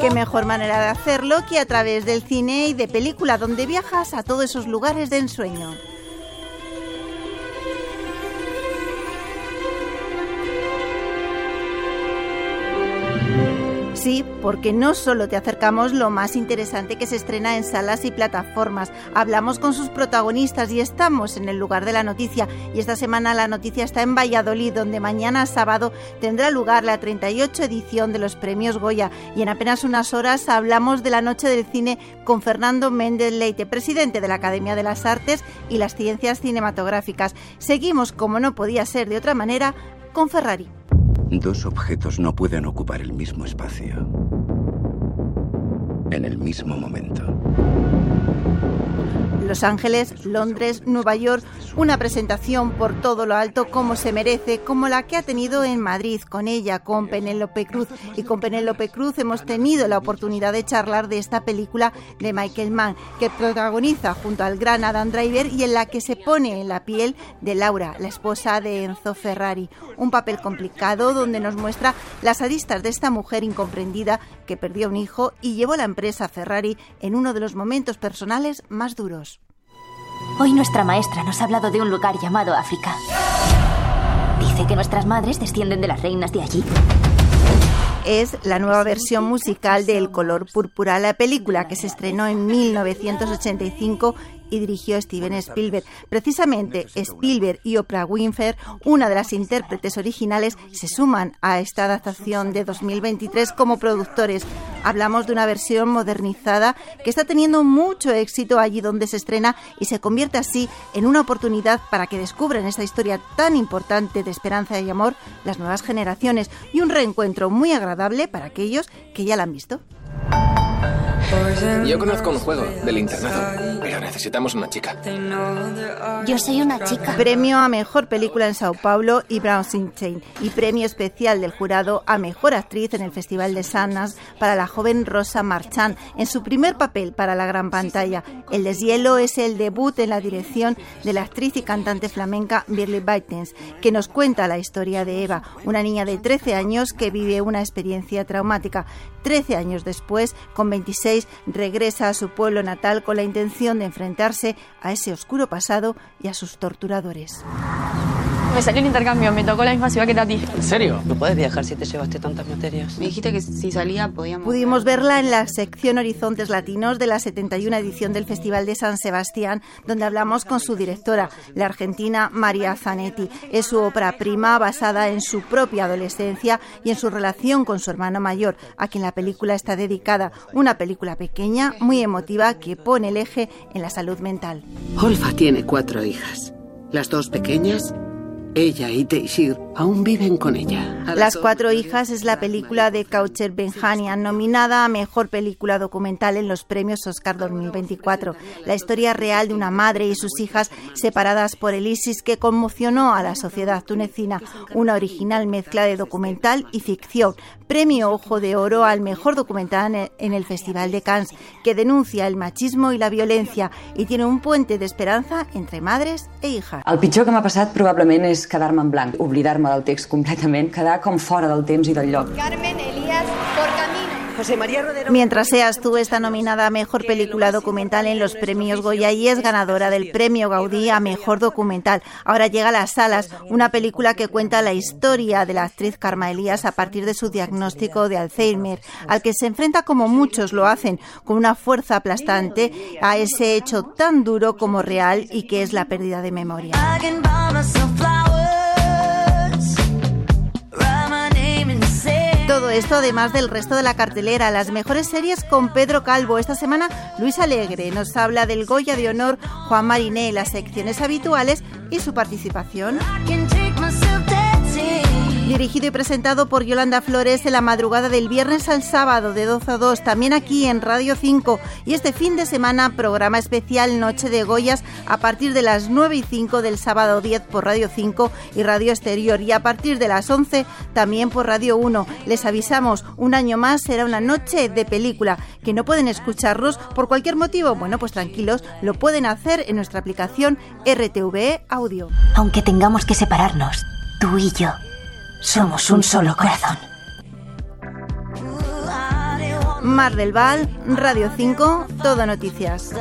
qué mejor manera de hacerlo que a través del cine y de película donde viajas a todos esos lugares de ensueño. Sí, porque no solo te acercamos lo más interesante que se estrena en salas y plataformas, hablamos con sus protagonistas y estamos en el lugar de la noticia. Y esta semana la noticia está en Valladolid, donde mañana sábado tendrá lugar la 38 edición de los premios Goya. Y en apenas unas horas hablamos de la noche del cine con Fernando Méndez Leite, presidente de la Academia de las Artes y las Ciencias Cinematográficas. Seguimos, como no podía ser de otra manera, con Ferrari. Dos objetos no pueden ocupar el mismo espacio en el mismo momento. Los Ángeles, Londres, Nueva York, una presentación por todo lo alto como se merece, como la que ha tenido en Madrid con ella, con Penélope Cruz. Y con Penélope Cruz hemos tenido la oportunidad de charlar de esta película de Michael Mann, que protagoniza junto al gran Adam Driver y en la que se pone en la piel de Laura, la esposa de Enzo Ferrari. Un papel complicado donde nos muestra las aristas de esta mujer incomprendida que perdió un hijo y llevó la empresa Ferrari en uno de los momentos personales más duros. Hoy nuestra maestra nos ha hablado de un lugar llamado África. Dice que nuestras madres descienden de las reinas de allí. Es la nueva versión musical de El color púrpura, la película que se estrenó en 1985 y dirigió Steven Spielberg. Precisamente Spielberg y Oprah Winfrey, una de las intérpretes originales, se suman a esta adaptación de 2023 como productores. Hablamos de una versión modernizada que está teniendo mucho éxito allí donde se estrena y se convierte así en una oportunidad para que descubran esta historia tan importante de esperanza y amor las nuevas generaciones y un reencuentro muy agradable para aquellos que ya la han visto. Yo conozco un juego del internado, pero necesitamos una chica. Yo soy una chica. Premio a Mejor Película en Sao Paulo y Brown Chain y premio especial del jurado a Mejor Actriz en el Festival de Sanas para la joven Rosa Marchand en su primer papel para la gran pantalla. El deshielo es el debut en la dirección de la actriz y cantante flamenca Birley Baitens, que nos cuenta la historia de Eva, una niña de 13 años que vive una experiencia traumática. 13 años después, con 26, regresa a su pueblo natal con la intención de enfrentarse a ese oscuro pasado y a sus torturadores. Me salió el intercambio, me tocó la misma ciudad que Tati. ¿En serio? No puedes viajar si te llevaste tantas materias. Me dijiste que si salía podíamos... Pudimos verla en la sección Horizontes Latinos de la 71 edición del Festival de San Sebastián, donde hablamos con su directora, la argentina María Zanetti. Es su obra prima basada en su propia adolescencia y en su relación con su hermano mayor, a quien la película está dedicada. Una película pequeña, muy emotiva, que pone el eje en la salud mental. Olfa tiene cuatro hijas. Las dos pequeñas ella y Teixir aún viven con ella. Las cuatro hijas es la película de Coucher Benjanian, nominada a Mejor Película Documental en los premios Oscar 2024. La historia real de una madre y sus hijas separadas por el ISIS que conmocionó a la sociedad tunecina. Una original mezcla de documental y ficción. Premio Ojo de Oro al Mejor Documental en el Festival de Cannes, que denuncia el machismo y la violencia y tiene un puente de esperanza entre madres e hijas. El pitjor que m'ha passat probablement és quedar-me en blanc, oblidar-me del text completament, quedar com fora del temps i del lloc. Carmen. José María Rodero. Mientras seas tú está nominada a Mejor Película Documental en los premios Goya y es ganadora del Premio Gaudí a Mejor Documental. Ahora llega a las salas una película que cuenta la historia de la actriz Karma Elías a partir de su diagnóstico de Alzheimer, al que se enfrenta como muchos lo hacen, con una fuerza aplastante a ese hecho tan duro como real y que es la pérdida de memoria. Todo esto además del resto de la cartelera, las mejores series con Pedro Calvo. Esta semana Luis Alegre nos habla del Goya de Honor, Juan Mariné, las secciones habituales y su participación. Dirigido y presentado por Yolanda Flores en la madrugada del viernes al sábado de 12 a 2, también aquí en Radio 5. Y este fin de semana, programa especial Noche de Goyas a partir de las 9 y 5 del sábado 10 por Radio 5 y Radio Exterior. Y a partir de las 11 también por Radio 1. Les avisamos, un año más será una noche de película. Que no pueden escucharnos por cualquier motivo, bueno, pues tranquilos, lo pueden hacer en nuestra aplicación RTVE Audio. Aunque tengamos que separarnos, tú y yo somos un solo corazón. Mar del Val, Radio 5, Todo Noticias.